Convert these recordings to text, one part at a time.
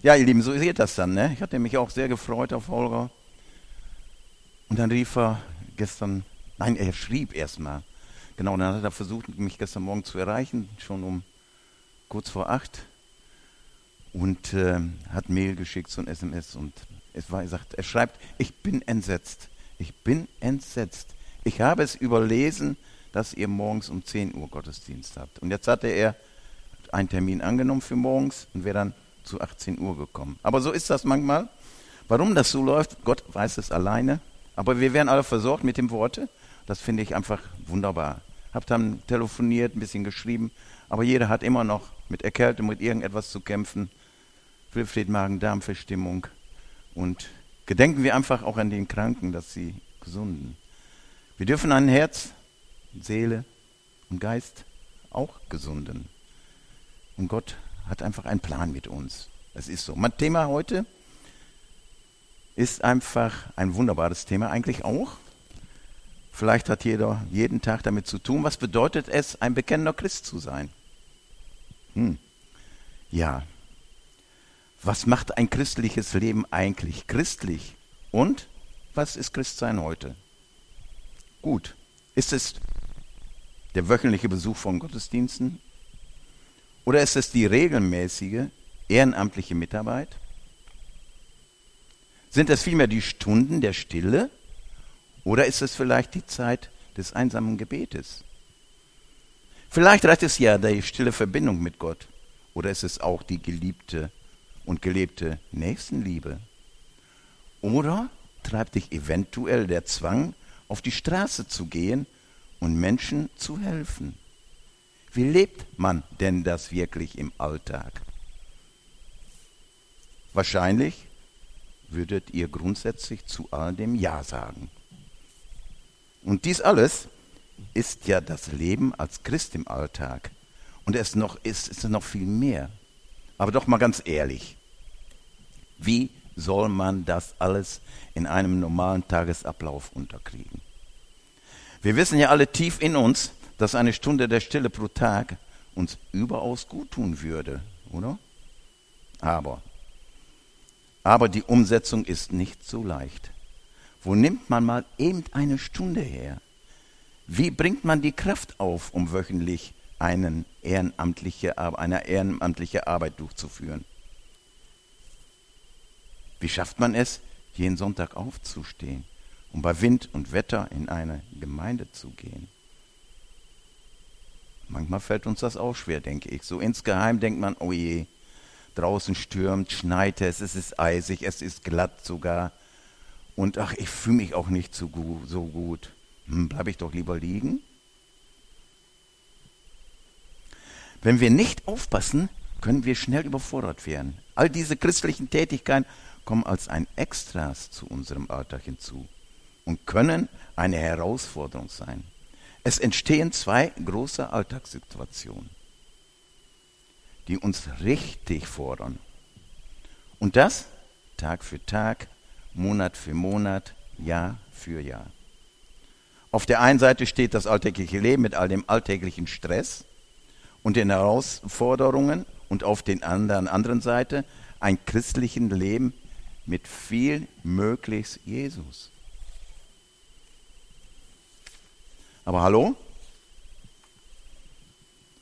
Ja, ihr Lieben, so geht das dann. Ne? Ich hatte mich auch sehr gefreut auf Holger. Und dann rief er gestern, nein, er schrieb erstmal. Genau, dann hat er versucht, mich gestern Morgen zu erreichen, schon um kurz vor acht. Und äh, hat Mail geschickt, so ein SMS. Und es war, er sagt, er schreibt, ich bin entsetzt. Ich bin entsetzt. Ich habe es überlesen, dass ihr morgens um 10 Uhr Gottesdienst habt. Und jetzt hatte er einen Termin angenommen für morgens und wäre dann zu 18 Uhr gekommen. Aber so ist das manchmal. Warum das so läuft, Gott weiß es alleine. Aber wir werden alle versorgt mit dem Worte. Das finde ich einfach wunderbar. Hab dann telefoniert, ein bisschen geschrieben, aber jeder hat immer noch mit Erkältung, mit irgendetwas zu kämpfen. Wilfried Magen-Darm-Verstimmung. Und gedenken wir einfach auch an den Kranken, dass sie gesunden. Wir dürfen ein Herz, Seele und Geist auch gesunden. Und Gott hat einfach einen Plan mit uns. Das ist so. Mein Thema heute ist einfach ein wunderbares Thema, eigentlich auch. Vielleicht hat jeder jeden Tag damit zu tun. Was bedeutet es, ein bekennender Christ zu sein? Hm. Ja. Was macht ein christliches Leben eigentlich christlich? Und was ist Christsein heute? Gut. Ist es der wöchentliche Besuch von Gottesdiensten? Oder ist es die regelmäßige ehrenamtliche Mitarbeit? Sind es vielmehr die Stunden der Stille? Oder ist es vielleicht die Zeit des einsamen Gebetes? Vielleicht reicht es ja die stille Verbindung mit Gott. Oder ist es auch die geliebte und gelebte Nächstenliebe? Oder treibt dich eventuell der Zwang, auf die Straße zu gehen und Menschen zu helfen? Wie lebt man denn das wirklich im Alltag? Wahrscheinlich würdet ihr grundsätzlich zu all dem Ja sagen. Und dies alles ist ja das Leben als Christ im Alltag. Und es noch, ist, ist noch viel mehr. Aber doch mal ganz ehrlich, wie soll man das alles in einem normalen Tagesablauf unterkriegen? Wir wissen ja alle tief in uns, dass eine Stunde der Stille pro Tag uns überaus gut tun würde, oder? Aber, aber die Umsetzung ist nicht so leicht. Wo nimmt man mal eben eine Stunde her? Wie bringt man die Kraft auf, um wöchentlich einen ehrenamtliche, eine ehrenamtliche Arbeit durchzuführen? Wie schafft man es, jeden Sonntag aufzustehen, um bei Wind und Wetter in eine Gemeinde zu gehen? Manchmal fällt uns das auch schwer, denke ich. So insgeheim denkt man, oh je, draußen stürmt, schneit es, es ist eisig, es ist glatt sogar. Und ach, ich fühle mich auch nicht so gut. So gut. Hm, Bleibe ich doch lieber liegen? Wenn wir nicht aufpassen, können wir schnell überfordert werden. All diese christlichen Tätigkeiten kommen als ein Extras zu unserem Alltag hinzu und können eine Herausforderung sein. Es entstehen zwei große Alltagssituationen, die uns richtig fordern. Und das Tag für Tag, Monat für Monat, Jahr für Jahr. Auf der einen Seite steht das alltägliche Leben mit all dem alltäglichen Stress und den Herausforderungen und auf der anderen, anderen Seite ein christlichen Leben mit viel möglichst Jesus. Aber hallo?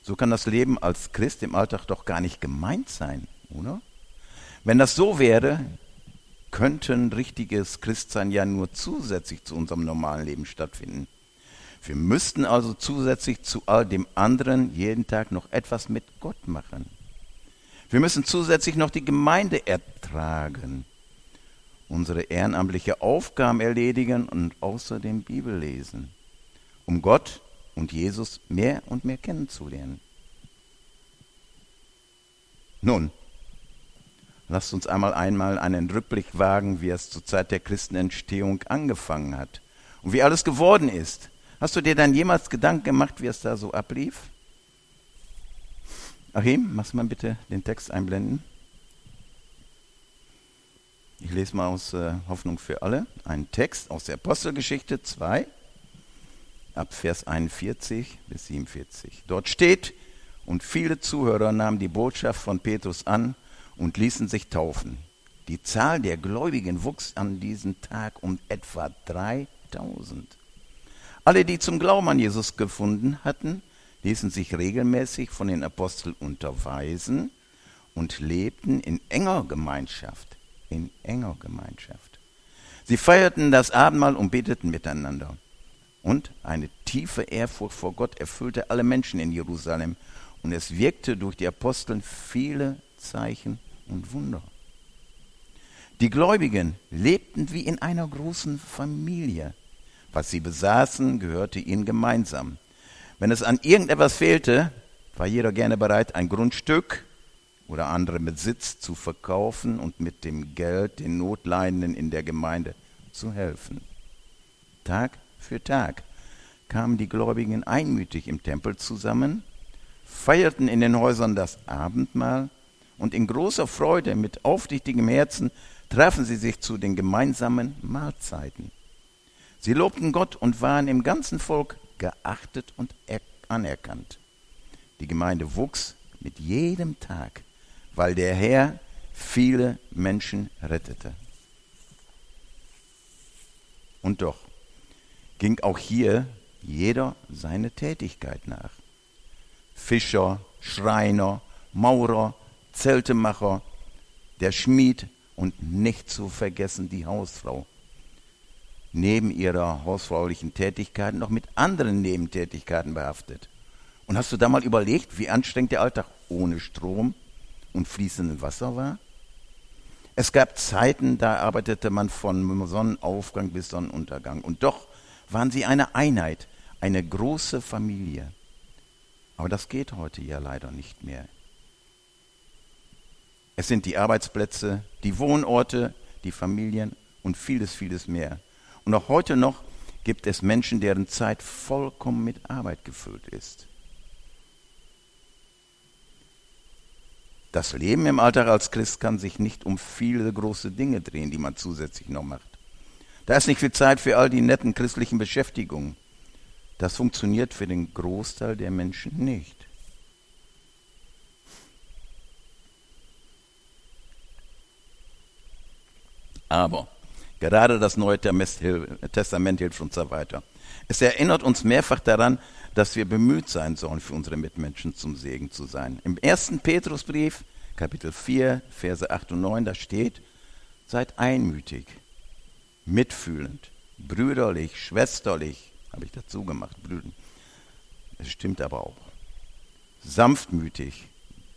So kann das Leben als Christ im Alltag doch gar nicht gemeint sein, oder? Wenn das so wäre, könnte ein richtiges Christsein ja nur zusätzlich zu unserem normalen Leben stattfinden. Wir müssten also zusätzlich zu all dem anderen jeden Tag noch etwas mit Gott machen. Wir müssen zusätzlich noch die Gemeinde ertragen, unsere ehrenamtliche Aufgaben erledigen und außerdem Bibel lesen um Gott und Jesus mehr und mehr kennenzulernen. Nun, lasst uns einmal einmal einen Rückblick wagen, wie es zur Zeit der Christenentstehung angefangen hat und wie alles geworden ist. Hast du dir dann jemals Gedanken gemacht, wie es da so ablief? Achim, machst du mal bitte den Text einblenden? Ich lese mal aus äh, Hoffnung für alle einen Text aus der Apostelgeschichte 2, ab Vers 41 bis 47. Dort steht, und viele Zuhörer nahmen die Botschaft von Petrus an und ließen sich taufen. Die Zahl der Gläubigen wuchs an diesem Tag um etwa 3000. Alle, die zum Glauben an Jesus gefunden hatten, ließen sich regelmäßig von den Aposteln unterweisen und lebten in enger Gemeinschaft, in enger Gemeinschaft. Sie feierten das Abendmahl und beteten miteinander. Und eine tiefe Ehrfurcht vor Gott erfüllte alle Menschen in Jerusalem, und es wirkte durch die Aposteln viele Zeichen und Wunder. Die Gläubigen lebten wie in einer großen Familie. Was sie besaßen, gehörte ihnen gemeinsam. Wenn es an irgendetwas fehlte, war jeder gerne bereit, ein Grundstück oder andere Besitz zu verkaufen und mit dem Geld den Notleidenden in der Gemeinde zu helfen. Tag für Tag kamen die Gläubigen einmütig im Tempel zusammen, feierten in den Häusern das Abendmahl und in großer Freude mit aufrichtigem Herzen trafen sie sich zu den gemeinsamen Mahlzeiten. Sie lobten Gott und waren im ganzen Volk geachtet und anerkannt. Die Gemeinde wuchs mit jedem Tag, weil der Herr viele Menschen rettete. Und doch ging auch hier jeder seine Tätigkeit nach. Fischer, Schreiner, Maurer, Zeltemacher, der Schmied und nicht zu vergessen die Hausfrau. Neben ihrer hausfraulichen Tätigkeit noch mit anderen Nebentätigkeiten behaftet. Und hast du da mal überlegt, wie anstrengend der Alltag ohne Strom und fließendem Wasser war? Es gab Zeiten, da arbeitete man von Sonnenaufgang bis Sonnenuntergang. Und doch waren sie eine Einheit, eine große Familie. Aber das geht heute ja leider nicht mehr. Es sind die Arbeitsplätze, die Wohnorte, die Familien und vieles, vieles mehr. Und auch heute noch gibt es Menschen, deren Zeit vollkommen mit Arbeit gefüllt ist. Das Leben im Alltag als Christ kann sich nicht um viele große Dinge drehen, die man zusätzlich noch macht. Da ist nicht viel Zeit für all die netten christlichen Beschäftigungen. Das funktioniert für den Großteil der Menschen nicht. Aber gerade das Neue Testament hilft uns da weiter. Es erinnert uns mehrfach daran, dass wir bemüht sein sollen, für unsere Mitmenschen zum Segen zu sein. Im ersten Petrusbrief, Kapitel 4, Verse 8 und 9, da steht, seid einmütig, mitfühlend, brüderlich, schwesterlich, habe ich dazu gemacht, Brüden. Es stimmt aber auch. Sanftmütig,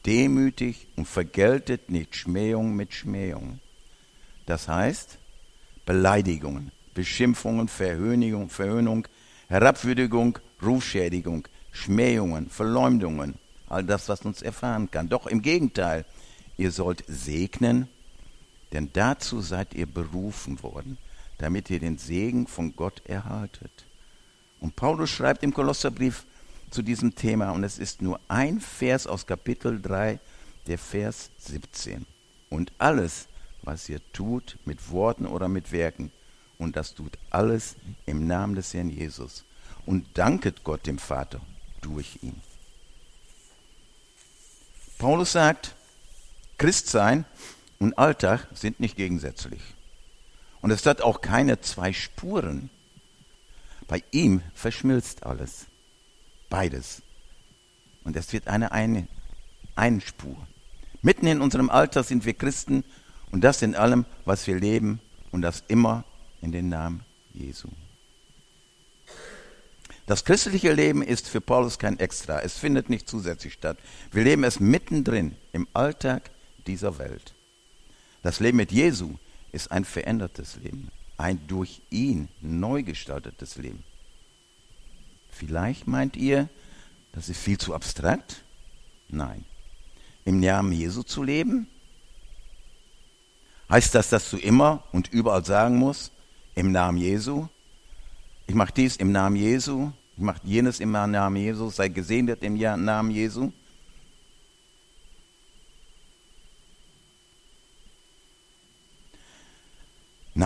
demütig und vergeltet nicht Schmähung mit Schmähung. Das heißt, Beleidigungen, Beschimpfungen, Verhöhnung, Verhöhnung, Herabwürdigung, Rufschädigung, Schmähungen, Verleumdungen, all das, was uns erfahren kann. Doch im Gegenteil, ihr sollt segnen, denn dazu seid ihr berufen worden, damit ihr den Segen von Gott erhaltet. Und Paulus schreibt im Kolosserbrief zu diesem Thema, und es ist nur ein Vers aus Kapitel 3, der Vers 17. Und alles, was ihr tut, mit Worten oder mit Werken, und das tut alles im Namen des Herrn Jesus. Und danket Gott dem Vater durch ihn. Paulus sagt, Christsein und Alltag sind nicht gegensätzlich. Und es hat auch keine zwei Spuren. Bei ihm verschmilzt alles. Beides. Und es wird eine, eine, eine Spur. Mitten in unserem Alter sind wir Christen und das in allem, was wir leben und das immer in den Namen Jesu. Das christliche Leben ist für Paulus kein Extra. Es findet nicht zusätzlich statt. Wir leben es mittendrin im Alltag dieser Welt. Das Leben mit Jesu ist ein verändertes Leben ein durch ihn neu gestaltetes Leben. Vielleicht meint ihr, das ist viel zu abstrakt? Nein. Im Namen Jesu zu leben? Heißt das, dass du immer und überall sagen musst, im Namen Jesu? Ich mache dies im Namen Jesu, ich mache jenes im Namen Jesu, sei gesegnet im Namen Jesu?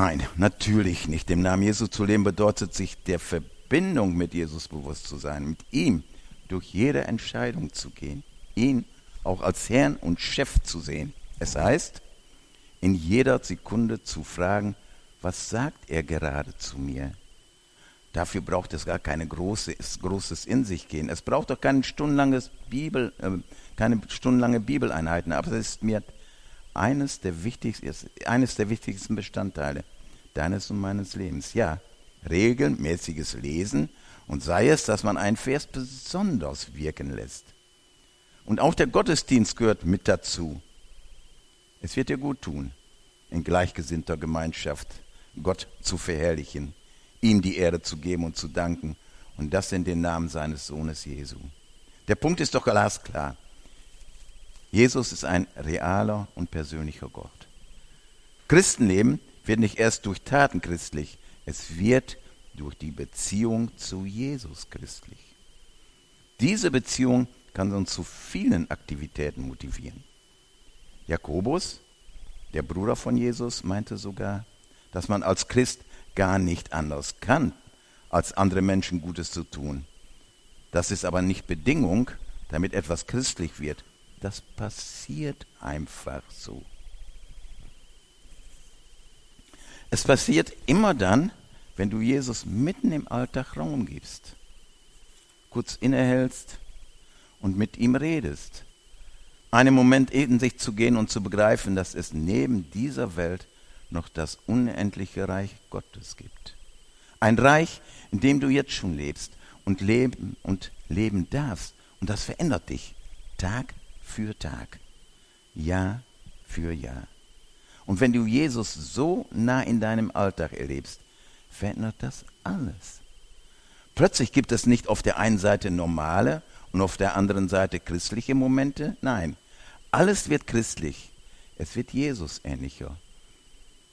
Nein, natürlich nicht. Im Namen Jesu zu leben bedeutet sich der Verbindung mit Jesus bewusst zu sein, mit ihm durch jede Entscheidung zu gehen, ihn auch als Herrn und Chef zu sehen Es heißt, in jeder Sekunde zu fragen, was sagt er gerade zu mir? Dafür braucht es gar keine große, großes in sich gehen. Es braucht doch kein stundenlanges Bibel, äh, keine stundenlange Bibeleinheiten, aber es ist mir eines der wichtigsten, eines der wichtigsten Bestandteile deines und meines Lebens. Ja, regelmäßiges Lesen und sei es, dass man einen Vers besonders wirken lässt. Und auch der Gottesdienst gehört mit dazu. Es wird dir gut tun, in gleichgesinnter Gemeinschaft Gott zu verherrlichen, ihm die Ehre zu geben und zu danken und das in den Namen seines Sohnes Jesu. Der Punkt ist doch glasklar. Jesus ist ein realer und persönlicher Gott. Christenleben wird nicht erst durch Taten christlich, es wird durch die Beziehung zu Jesus christlich. Diese Beziehung kann uns zu vielen Aktivitäten motivieren. Jakobus, der Bruder von Jesus, meinte sogar, dass man als Christ gar nicht anders kann, als andere Menschen Gutes zu tun. Das ist aber nicht Bedingung, damit etwas christlich wird. Das passiert einfach so. Es passiert immer dann, wenn du Jesus mitten im Alltag Raum gibst, kurz innehältst und mit ihm redest. Einen Moment in sich zu gehen und zu begreifen, dass es neben dieser Welt noch das unendliche Reich Gottes gibt. Ein Reich, in dem du jetzt schon lebst und leben und leben darfst. Und das verändert dich Tag für Tag, Jahr für Jahr. Und wenn du Jesus so nah in deinem Alltag erlebst, verändert das alles. Plötzlich gibt es nicht auf der einen Seite normale und auf der anderen Seite christliche Momente. Nein, alles wird christlich. Es wird Jesus ähnlicher.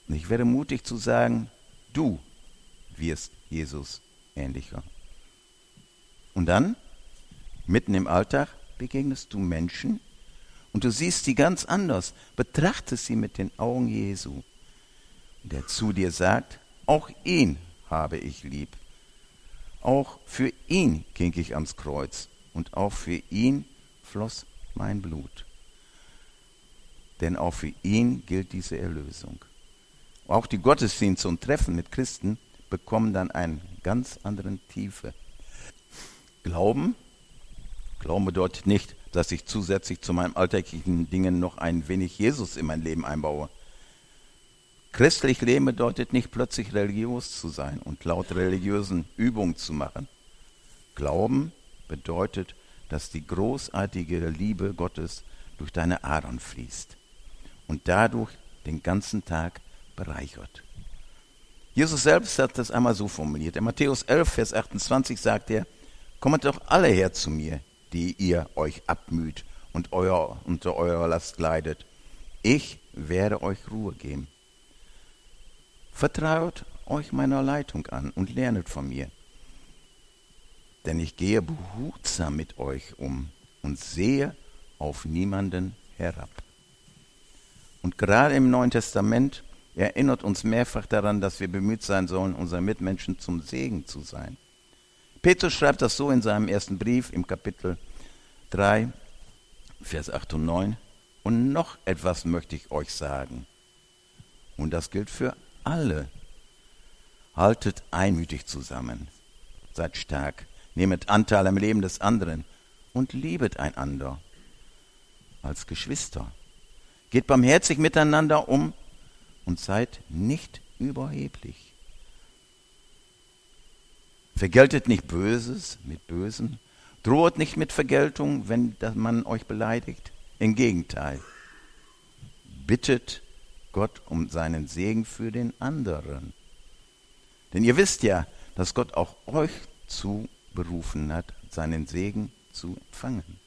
Und ich wäre mutig zu sagen, du wirst Jesus ähnlicher. Und dann, mitten im Alltag, begegnest du Menschen, und du siehst sie ganz anders, betrachtest sie mit den Augen Jesu, der zu dir sagt, auch ihn habe ich lieb. Auch für ihn ging ich ans Kreuz und auch für ihn floss mein Blut. Denn auch für ihn gilt diese Erlösung. Auch die Gottesdienste und Treffen mit Christen bekommen dann einen ganz anderen Tiefe. Glauben, Glauben bedeutet nicht, dass ich zusätzlich zu meinen alltäglichen Dingen noch ein wenig Jesus in mein Leben einbaue. Christlich leben bedeutet nicht plötzlich religiös zu sein und laut religiösen Übungen zu machen. Glauben bedeutet, dass die großartige Liebe Gottes durch deine Adern fließt und dadurch den ganzen Tag bereichert. Jesus selbst hat das einmal so formuliert. In Matthäus 11, Vers 28 sagt er, Kommt doch alle her zu mir, die ihr euch abmüht und euer, unter eurer Last leidet. Ich werde euch Ruhe geben. Vertraut euch meiner Leitung an und lernet von mir. Denn ich gehe behutsam mit euch um und sehe auf niemanden herab. Und gerade im Neuen Testament erinnert uns mehrfach daran, dass wir bemüht sein sollen, unseren Mitmenschen zum Segen zu sein. Petrus schreibt das so in seinem ersten Brief im Kapitel 3, Vers 8 und 9. Und noch etwas möchte ich euch sagen. Und das gilt für alle. Haltet einmütig zusammen. Seid stark. Nehmet Anteil am Leben des anderen und liebet einander als Geschwister. Geht barmherzig miteinander um und seid nicht überheblich. Vergeltet nicht Böses mit Bösen, Droht nicht mit Vergeltung, wenn man euch beleidigt. Im Gegenteil. Bittet Gott um seinen Segen für den anderen. Denn ihr wisst ja, dass Gott auch euch zu berufen hat, seinen Segen zu empfangen.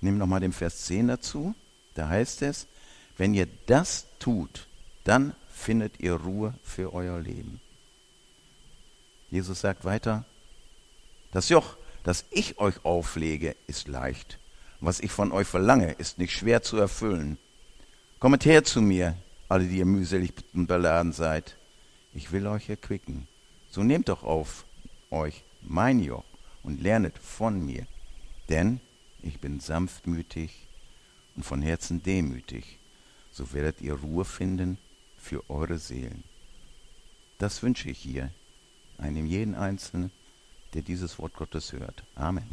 Nimm nochmal den Vers 10 dazu. Da heißt es, wenn ihr das tut, dann findet ihr Ruhe für euer Leben. Jesus sagt weiter, das Joch, das ich euch auflege, ist leicht. Was ich von euch verlange, ist nicht schwer zu erfüllen. Kommet her zu mir, alle, die ihr mühselig und beladen seid. Ich will euch erquicken. So nehmt doch auf euch mein Joch und lernet von mir. Denn ich bin sanftmütig und von Herzen demütig, so werdet ihr Ruhe finden für eure Seelen. Das wünsche ich hier, einem jeden Einzelnen, der dieses Wort Gottes hört. Amen.